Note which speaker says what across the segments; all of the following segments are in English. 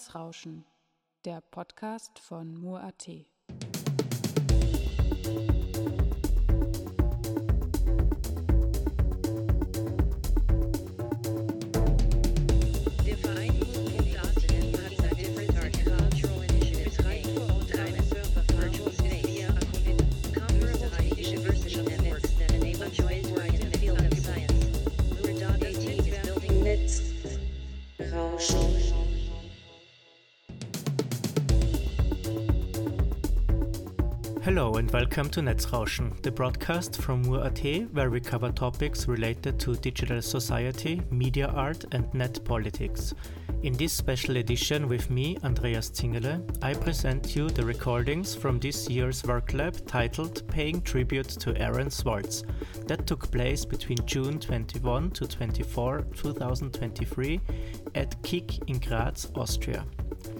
Speaker 1: Netzrauschen, der Podcast von Mur.at.
Speaker 2: Hello and welcome to Netzrauschen, the broadcast from Mur.at where we cover topics related to digital society, media art and net politics. In this special edition with me, Andreas Zingerle, I present you the recordings from this year's work lab titled Paying Tribute to Aaron Swartz that took place between June 21 to 24, 2023 at KIG in Graz, Austria.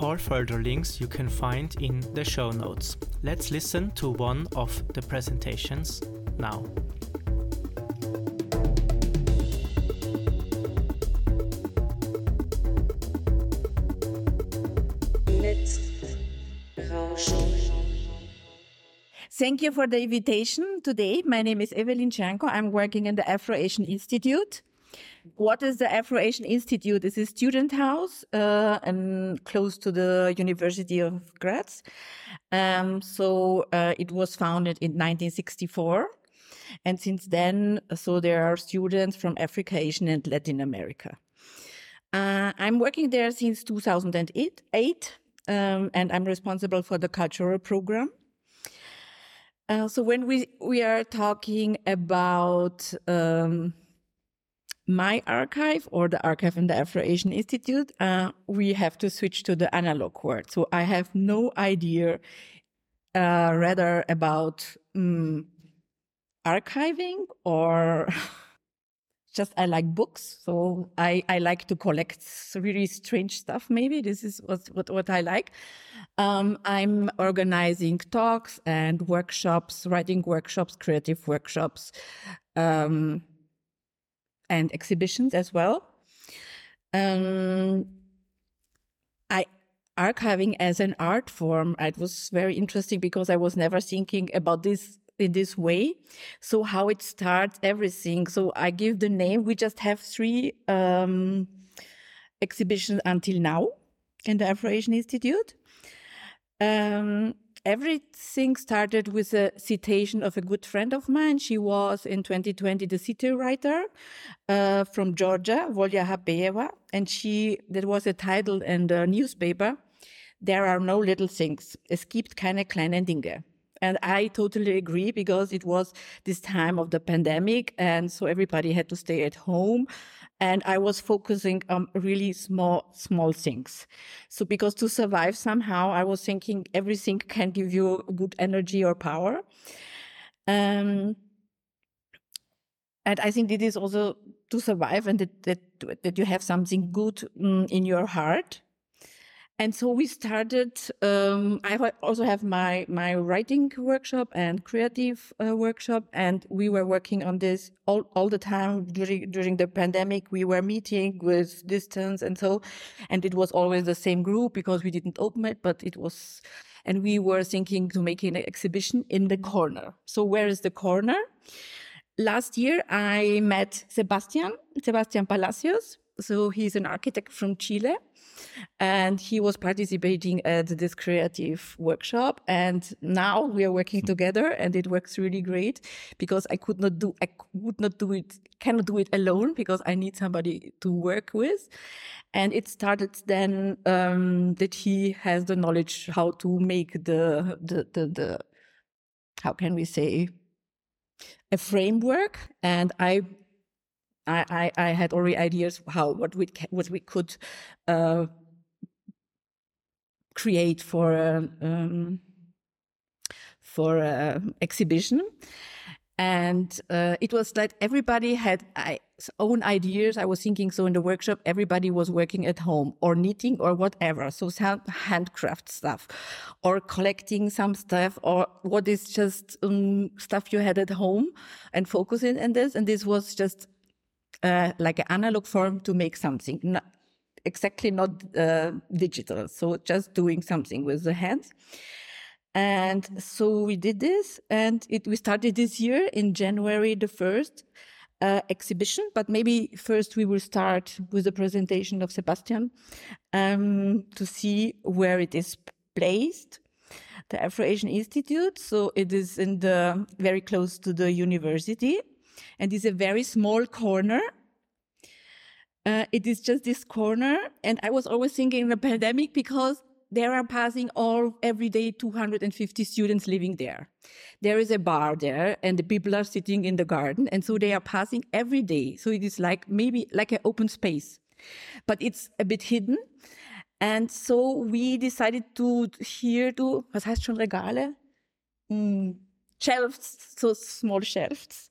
Speaker 2: All further links you can find in the show notes. Let's listen to one of the presentations now.
Speaker 3: Thank you for the invitation today. My name is Evelyn Tschernko. I'm working in the Afro-Asian Institute. What is the Afro-Asian Institute? It's a student house, uh, and close to the University of Graz. Um, so, uh, it was founded in 1964. And since then, so there are students from Africa, Asian and Latin America. Uh, I'm working there since 2008, eight, um, and I'm responsible for the cultural program. Uh, so when we we are talking about um, my archive or the archive in the Afro-Asian Institute, uh, we have to switch to the analog world. So I have no idea, uh, rather about um, archiving or just I like books. So I, I like to collect really strange stuff. Maybe this is what, what, what I like. Um, I'm organizing talks and workshops, writing workshops, creative workshops, um, and exhibitions as well. Um, I archiving as an art form. It was very interesting because I was never thinking about this in this way. So how it starts everything. So I give the name. We just have three, um, exhibitions until now in the Afro-Asian Institute. Um, everything started with a citation of a good friend of mine. She was in 2020 the city writer uh, from Georgia, Volha Hapeyeva, and she that was a title in the newspaper. There are no little things. Es gibt keine kleinen Dinge. And I totally agree because it was this time of the pandemic. And so everybody had to stay at home. And I was focusing on really small, small things. So because to survive somehow, I was thinking everything can give you good energy or power. Um, and I think it is also to survive and that, that, that you have something good mm, in your heart. And so we started, um, I also have my, my writing workshop and creative uh, workshop. And we were working on this all, all the time during, during the pandemic. We were meeting with distance and so, and it was always the same group because we didn't open it, but it was, and we were thinking to make an exhibition in the corner. So where is the corner? Last year I met Sebastian, Sebastian Palacios. So he's an architect from Chile and he was participating at this creative workshop. And now we are working together, and it works really great because I could not do, I would not do it, cannot do it alone because I need somebody to work with. And it started then um, that he has the knowledge how to make the the the, the how can we say a framework, and I I, I, I had already ideas how what we what we could uh, create for a, um, for a exhibition, and uh, it was like everybody had own ideas. I was thinking so in the workshop, everybody was working at home or knitting or whatever, so some handcraft stuff, or collecting some stuff, or what is just um, stuff you had at home, and focusing on this. And this was just uh, like an analog form to make something, not exactly not uh, digital. So just doing something with the hands. And so we did this, and it we started this year in January the first uh, exhibition. But maybe first we will start with the presentation of Sebastian um, to see where it is placed. The Afro-Asian Institute. So it is in the very close to the university and it's a very small corner. Uh, it is just this corner, and I was always thinking in the pandemic because there are passing all every day 250 students living there. There is a bar there, and the people are sitting in the garden, and so they are passing every day. So it is like maybe like an open space, but it's a bit hidden. And so we decided to here to, was heißt schon Regale? Mm, shelves, so small shelves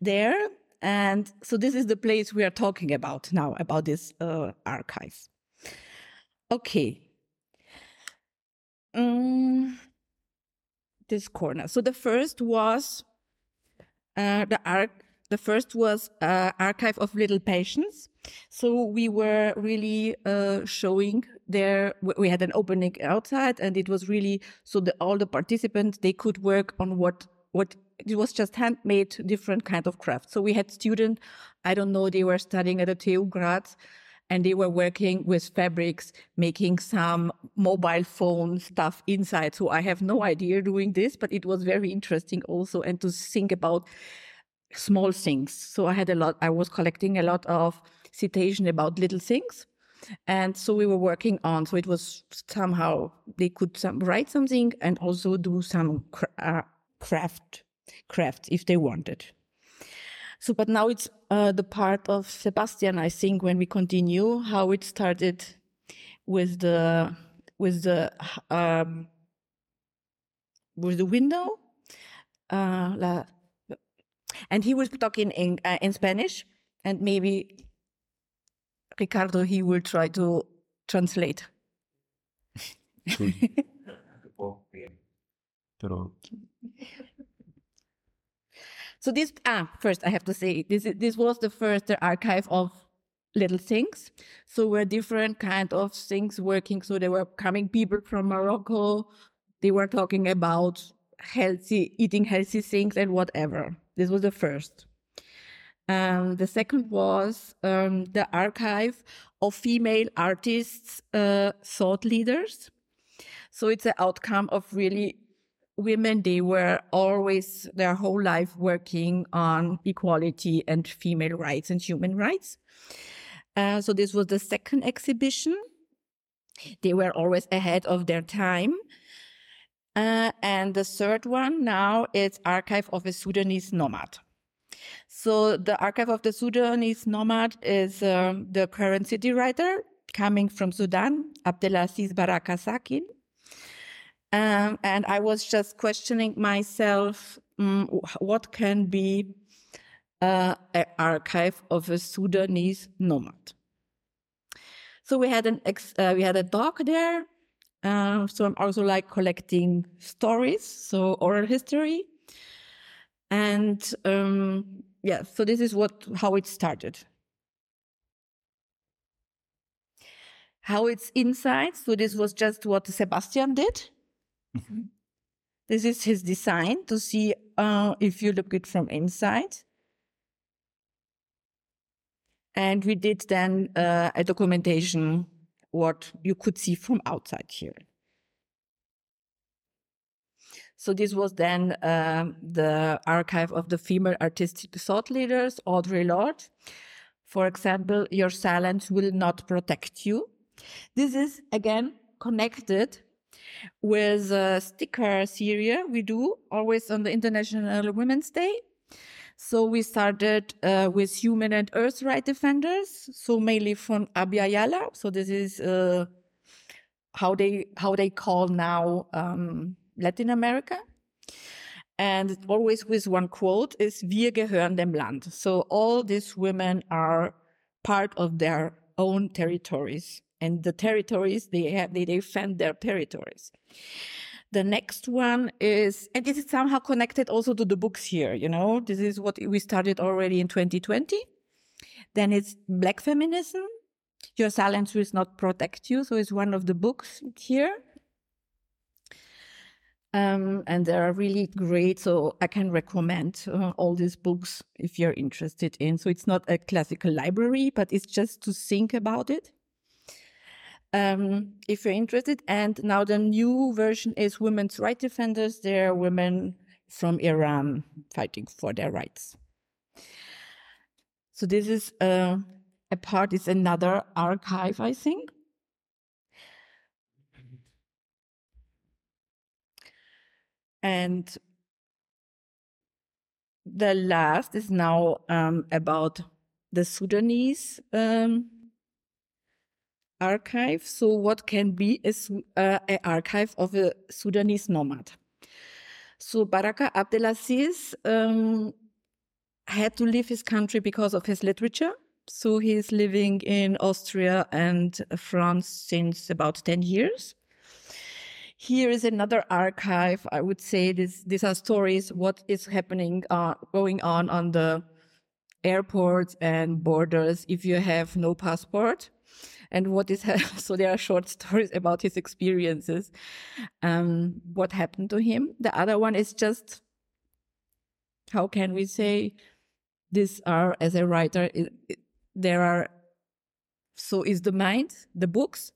Speaker 3: there. And so this is the place we are talking about now, about this uh, archive. Okay. Mm, this corner. So the first was uh, the arc. The first was uh, archive of little patients. So we were really uh, showing there. We had an opening outside, and it was really so that all the participants they could work on what what it was just handmade, different kind of craft. So we had students. I don't know. They were studying at the TU Graz, and they were working with fabrics, making some mobile phone stuff inside. So I have no idea doing this, but it was very interesting also, and to think about small things. So I had a lot. I was collecting a lot of citation about little things. And so we were working on, so it was somehow they could some, write something and also do some uh, craft, craft if they wanted. So, but now it's uh, the part of Sebastian, I think, when we continue, how it started with the, with the, um, with the window. Uh, la, and he was talking in, uh, in Spanish, and maybe Ricardo, he will try to translate. So this, ah, first I have to say, this, is- this was the first archive of little things. So were different kind of things working. So there were coming people from Morocco. They were talking about healthy, eating healthy things and whatever. This was the first. Um, the second was um, the archive of female artists, uh, thought leaders. So it's an outcome of really women. They were always their whole life working on equality and female rights and human rights. Uh, so this was the second exhibition. They were always ahead of their time. Uh, and the third one now is Archive of a Sudanese Nomad. So the Archive of the Sudanese Nomad is um, the current city writer coming from Sudan, Abdelaziz Baraka Sakin. Um, and I was just questioning myself, wh- what can be uh, an archive of a Sudanese nomad? So we had an ex- uh, we had a dog there. Uh, so I'm also like collecting stories, so oral history, and um, yeah. So this is what how it started. How it's inside. So this was just what Sebastian did. This is his design to see uh, if you look it from inside. And we did then uh, a documentation what you could see from outside here. So this was then um, the archive of the female artistic thought leaders, Audre Lorde. For example, your silence will not protect you. This is again connected with a sticker series we do always on the International Women's Day. So we started uh, with human and earth right defenders, so mainly from Abya Yala. So this is uh, how they how they call now um, Latin America. And mm-hmm. always with one quote is Wir gehören dem Land. So all these women are part of their own territories. And the territories, they have, they defend their territories. The next one is, and this is somehow connected also to the books here, you know, this is what we started already in 2020. Then it's Black Feminism. Your silence will not protect you. So it's one of the books here. Um, and they are really great. So I can recommend uh, all these books if you're interested in. So it's not a classical library, but it's just to think about it. Um, if you're interested. And now the new version is Women's Rights Defenders. They're women from Iran fighting for their rights. So this is uh, a part, is another archive, I think. And the last is now um, about the Sudanese um, archive. So, what can be a, uh, a archive of a Sudanese nomad? So, Baraka Abdelaziz um, had to leave his country because of his literature. So, he's living in Austria and France since about 10 years. Here is another archive. I would say this, these are stories, what is happening, uh, going on on the airports and borders if you have no passport and what is so there are short stories about his experiences um, what happened to him the other one is just how can we say these are as a writer it, it, there are so is the mind the books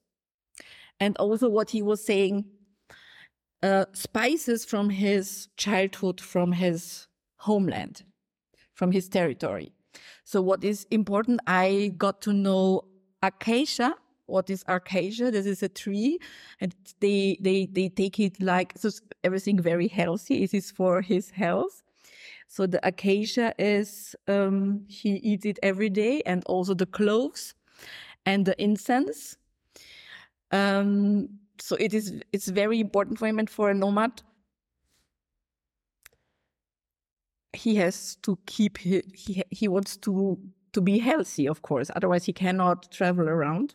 Speaker 3: and also what he was saying uh, spices from his childhood from his homeland from his territory. So what is important i got to know acacia. What is acacia? This is a tree and they they they take it like so everything very healthy. It is for his health. So the acacia is um, he eats it every day and also the cloves and the incense. Um, so it is it's very important for him and for a nomad he has to keep he he, he wants to to be healthy, of course. Otherwise, he cannot travel around.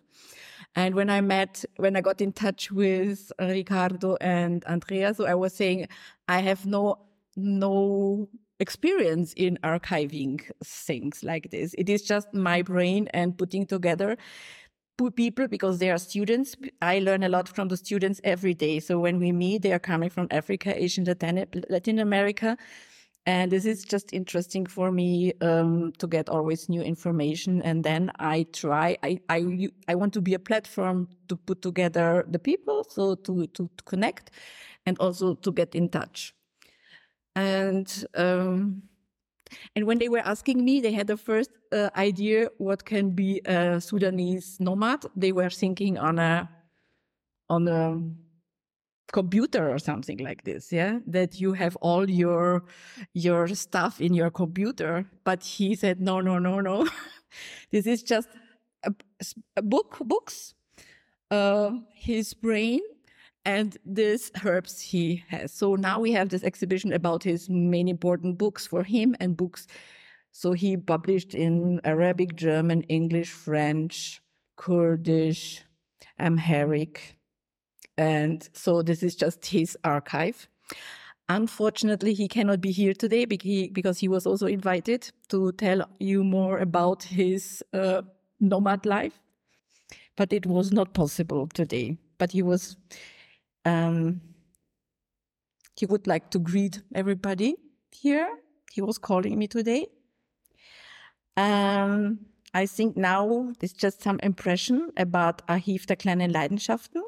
Speaker 3: And when I met, when I got in touch with uh, Ricardo and Andrea, so I was saying, I have no, no experience in archiving things like this. It is just my brain and putting together people because they are students. I learn a lot from the students every day. So when we meet, they are coming from Africa, Asian, Latin America. And this is just interesting for me um, to get always new information. And then I try, I, I, I want to be a platform to put together the people, so to, to, to connect and also to get in touch. And, um, and when they were asking me, they had the first uh, idea what can be a Sudanese nomad. They were thinking on a, on a, computer or something like this yeah? That you have all your your stuff in your computer. But he said no no no no. This is just a, a book books. Uh, his brain and these herbs he has so now we have this exhibition about his main important books for him and books so he published in arabic german english french kurdish amharic and so this is just his archive. Unfortunately, he cannot be here today because he was also invited to tell you more about his uh, nomad life. But it was not possible today. But he was, um, he would like to greet everybody here. He was calling me today. Um, I think now it's just some impression about Archiv der kleinen Leidenschaften.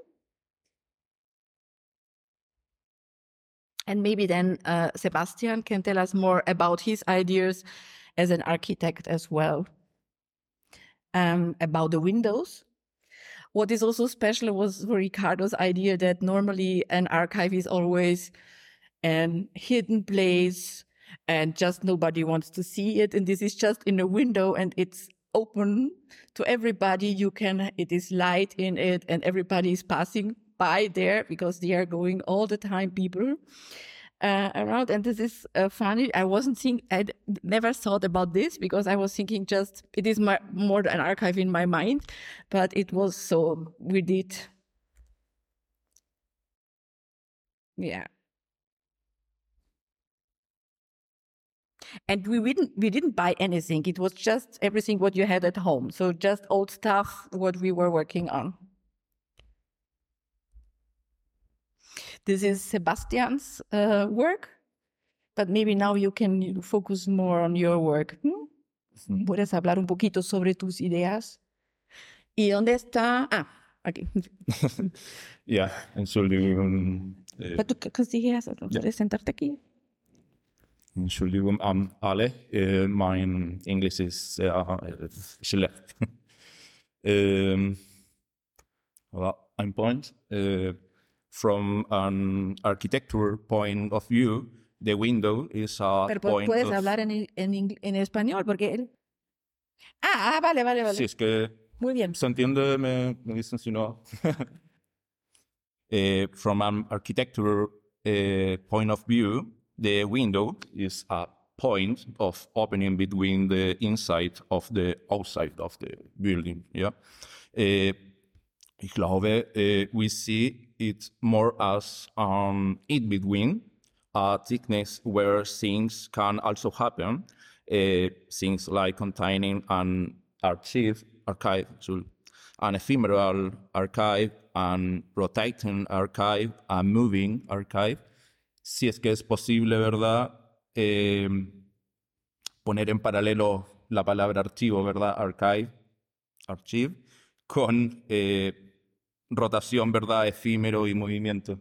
Speaker 3: And maybe then uh, Sebastian can tell us more about his ideas as an architect as well. Um, about the windows. What is also special was Ricardo's idea that normally an archive is always an hidden place and just nobody wants to see it. And this is just in a window and it's open to everybody. You can, it is light in it and everybody is passing by there because they are going all the time, people uh, around. And this is uh, funny. I wasn't thinking, I never thought about this because I was thinking just, it is my, more an archive in my mind, but it was so, we did. Yeah. And we didn't we didn't buy anything. It was just everything what you had at home. So just old stuff what we were working on. This is Sebastian's uh, work, but maybe now you can focus more on your work. ¿hmm? Puedes hablar un poquito sobre tus ideas. ¿Y dónde está? Ah, aquí.
Speaker 4: Ja, Entschuldigung. Äh,
Speaker 3: Pero tú consigues sentarte aquí.
Speaker 4: Entschuldigung an alle. Äh, mein Englisch ist sehr äh, schlecht. ähm, well, ein point. From an architecture point of view, the window is a
Speaker 3: Pero
Speaker 4: point
Speaker 3: puedes
Speaker 4: of...
Speaker 3: hablar en, en, en español porque él... Ah, ah, vale, vale, vale.
Speaker 4: Sí, es que
Speaker 3: Muy bien.
Speaker 4: se entiende, me, me dicen si no. Eh, from an architecture eh, point of view, the window is a point of opening between the inside of the outside of the building. Yeah. Eh, ich glaube, eh, we see it more as an in between, a thickness where things can also happen. eh, things like containing an archive, archive, so an ephemeral archive, an rotating archive, a moving archive. Si es que es posible, ¿verdad? Eh, poner en paralelo la palabra archivo, ¿verdad? Archive, archive, con eh, rotación, ¿verdad? Efímero y movimiento.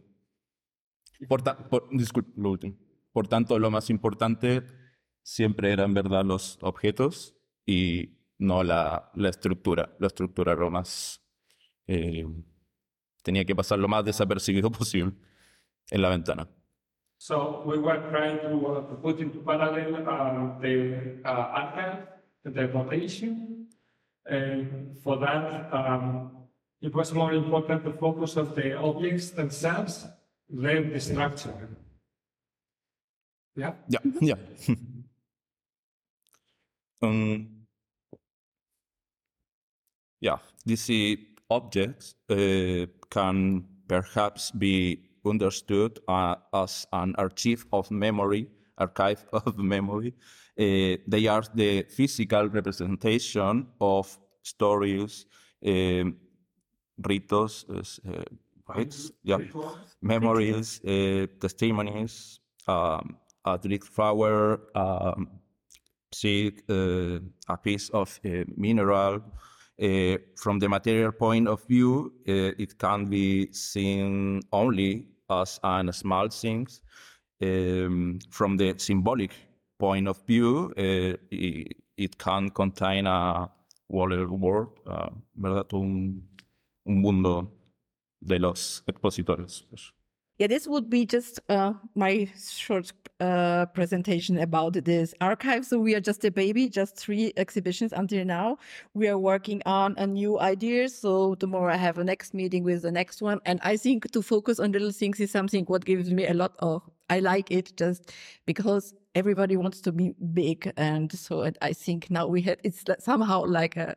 Speaker 4: Por, ta- por- disculpe, lo último. Por tanto, lo más importante siempre eran, ¿verdad?, los objetos y no la, la estructura. La estructura era lo más... eh, tenía que pasar lo más desapercibido posible en la ventana.
Speaker 5: So we were trying to uh, to put into parallel uh, the uh, archive, the rotation. And for that, um, it was more important to focus on the objects themselves than the structure. Yeah.
Speaker 4: Yeah, yeah. um, yeah, these objects uh, can perhaps be understood uh, as an archive of memory, archive of memory. Uh, they are the physical representation of stories, um, ritos, uh, rites, yeah, memories, uh, testimonies, um, a dried flower, um, seed, uh, a piece of uh, mineral. From the material point of view, it can be seen only as an small thing. Um, from the symbolic point of view, it, it can contain a whole world, uh, ¿verdad? Un, un mundo de los expositores.
Speaker 3: Yeah, this would be just uh, my short uh, presentation about this archive. So we are just a baby, just three exhibitions until now. We are working on a new idea. So tomorrow I have a next meeting with the next one. And I think to focus on little things is something what gives me a lot of, I like it just because everybody wants to be big. And so I think now we have, it's somehow like a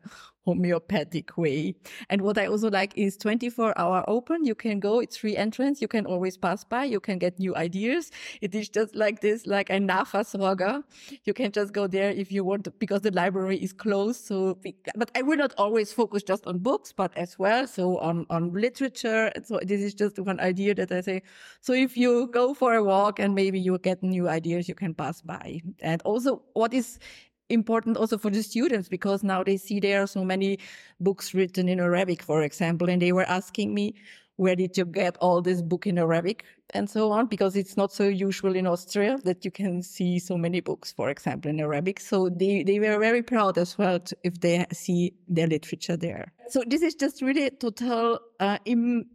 Speaker 3: homeopathic way. And what I also like is 24 hour open. You can go, it's free entrance. You can always pass by. You can get new ideas. It is just like this, like a Nahversorger. You can just go there if you want, because the library is closed. So, but I will not always focus just on books, but as well, so on, on literature. So this is just one idea that I say. So if you go for a walk and maybe you get new ideas, you can pass by. And also what is important also for the students because now they see there are so many books written in Arabic, for example, and they were asking me, where did you get all this book in Arabic and so on? Because it's not so usual in Austria that you can see so many books, for example, in Arabic. So they, they were very proud as well to, if they see their literature there. So this is just really total uh, Im,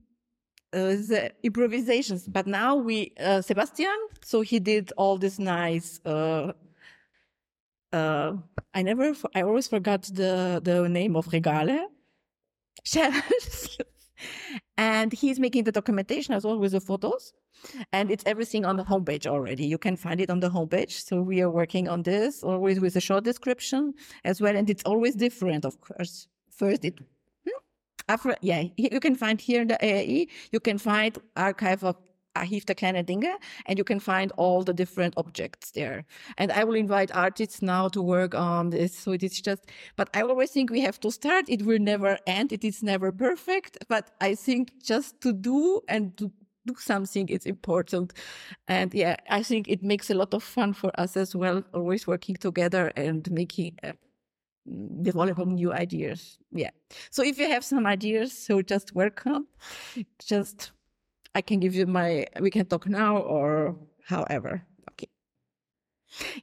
Speaker 3: uh, the improvisations. But now we, uh, Sebastian, so he did all this nice, uh, uh, I never, I always forgot the, the name of Regale. And he's making the documentation as well with the photos. And it's everything on the homepage already. You can find it on the homepage. So we are working on this always with a short description as well. And it's always different, of course. First, it after, yeah, you can find here in the AAE, you can find archive of Archiv der kleinen Dinge, and you can find all the different objects there. And I will invite artists now to work on this. So it is just, but I always think we have to start. It will never end. It is never perfect, but I think just to do and to do something is important. And yeah, I think it makes a lot of fun for us as well, always working together and making, uh, developing new ideas. Yeah. So if you have some ideas, so just welcome. Just I can give you my, we can talk now or however. Okay.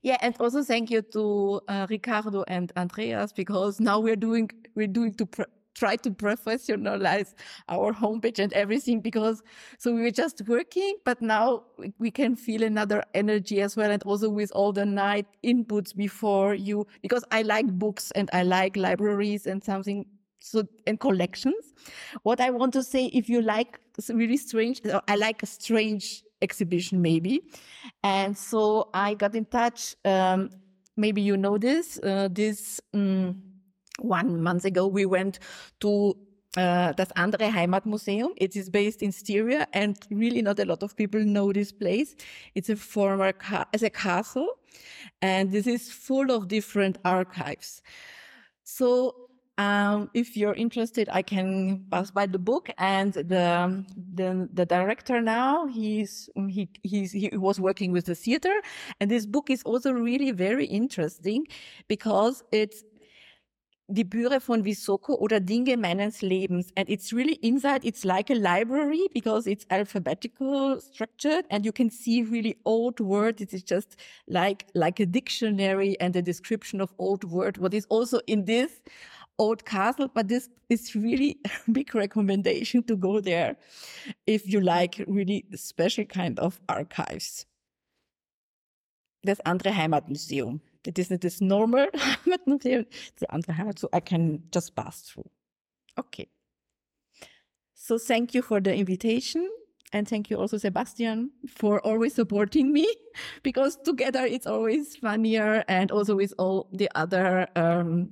Speaker 3: Yeah, and also thank you to uh, Ricardo and Andreas because now we're doing, we're doing to try to professionalize our homepage and everything because so we were just working, but now we can feel another energy as well. And also with all the night inputs before you, because I like books and I like libraries and something so and collections. What I want to say, if you like really strange, uh, I like a strange exhibition maybe, and so I got in touch. Um, maybe you know this. Uh, this um, one month ago, we went to uh, das andere Heimatmuseum. It is based in Styria, and really not a lot of people know this place. It's a former ca- as a castle, and this is full of different archives. So um, if you're interested, I can pass by the book and the the, the director now. He's he he's, he was working with the theater, and this book is also really very interesting because it's die Büre von Visoko oder Dinge meines Lebens. And it's really inside, it's like a library because it's alphabetical structured and you can see really old words. It is just like, like a dictionary and a description of old word. What is also in this old castle, but this is really a big recommendation to go there if you like really special kind of archives. Das andere Heimatmuseum. It is not this normal Heimatmuseum, the andere Heimat, so I can just pass through. Okay. So thank you for the invitation. And thank you also, Sebastian, for always supporting me because together it's always funnier and also with all the other um,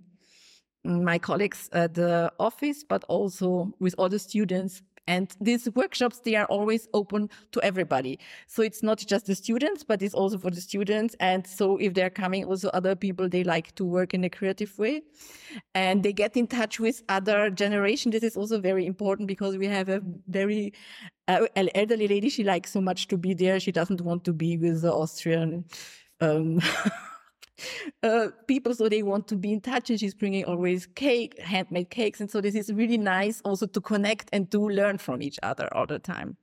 Speaker 3: my colleagues at the office, but also with other students. And these workshops, they are always open to everybody. So it's not just the students, but it's also for the students. And so if they're coming also other people, they like to work in a creative way and they get in touch with other generation. This is also very important because we have a very uh, elderly lady. She likes so much to be there. She doesn't want to be with the Austrian, um, uh, people, so they want to be in touch. And she's bringing always cake, handmade cakes. And so this is really nice also to connect and to learn from each other all the time.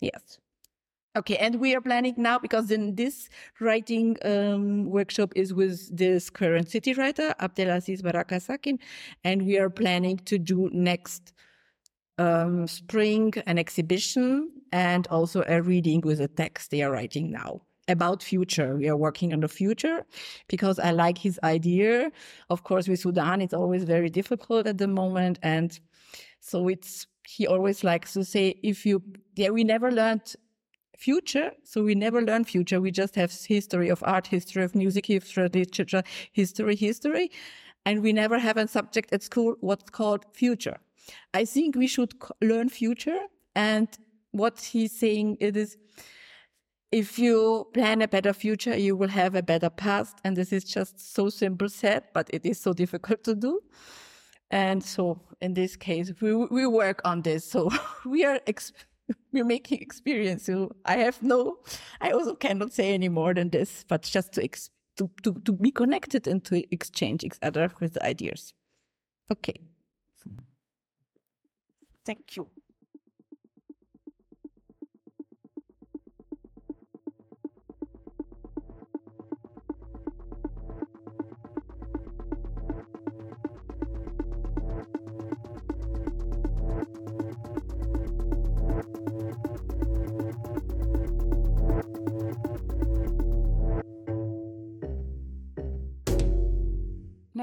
Speaker 3: Yes. Okay, and we are planning now because in this writing um, workshop is with this current city writer Abdelaziz Baraka Sakin, and we are planning to do next um, spring an exhibition and also a reading with a text they are writing now about future. We are working on the future because I like his idea. Of course, with Sudan, it's always very difficult at the moment. And so it's, he always likes to say, if you, yeah, we never learned future. So we never learn future. We just have history of art, history of music, history, literature, history, history. And we never have a subject at school what's called future. I think we should learn future. And what he's saying it is, if you plan a better future, you will have a better past. And this is just so simple said, but it is so difficult to do. And so in this case, we, we work on this. So we are, we're making experience. So I have no, I also cannot say any more than this, but just to ex- to, to, to be connected and to exchange each other with ideas. Okay. Thank you.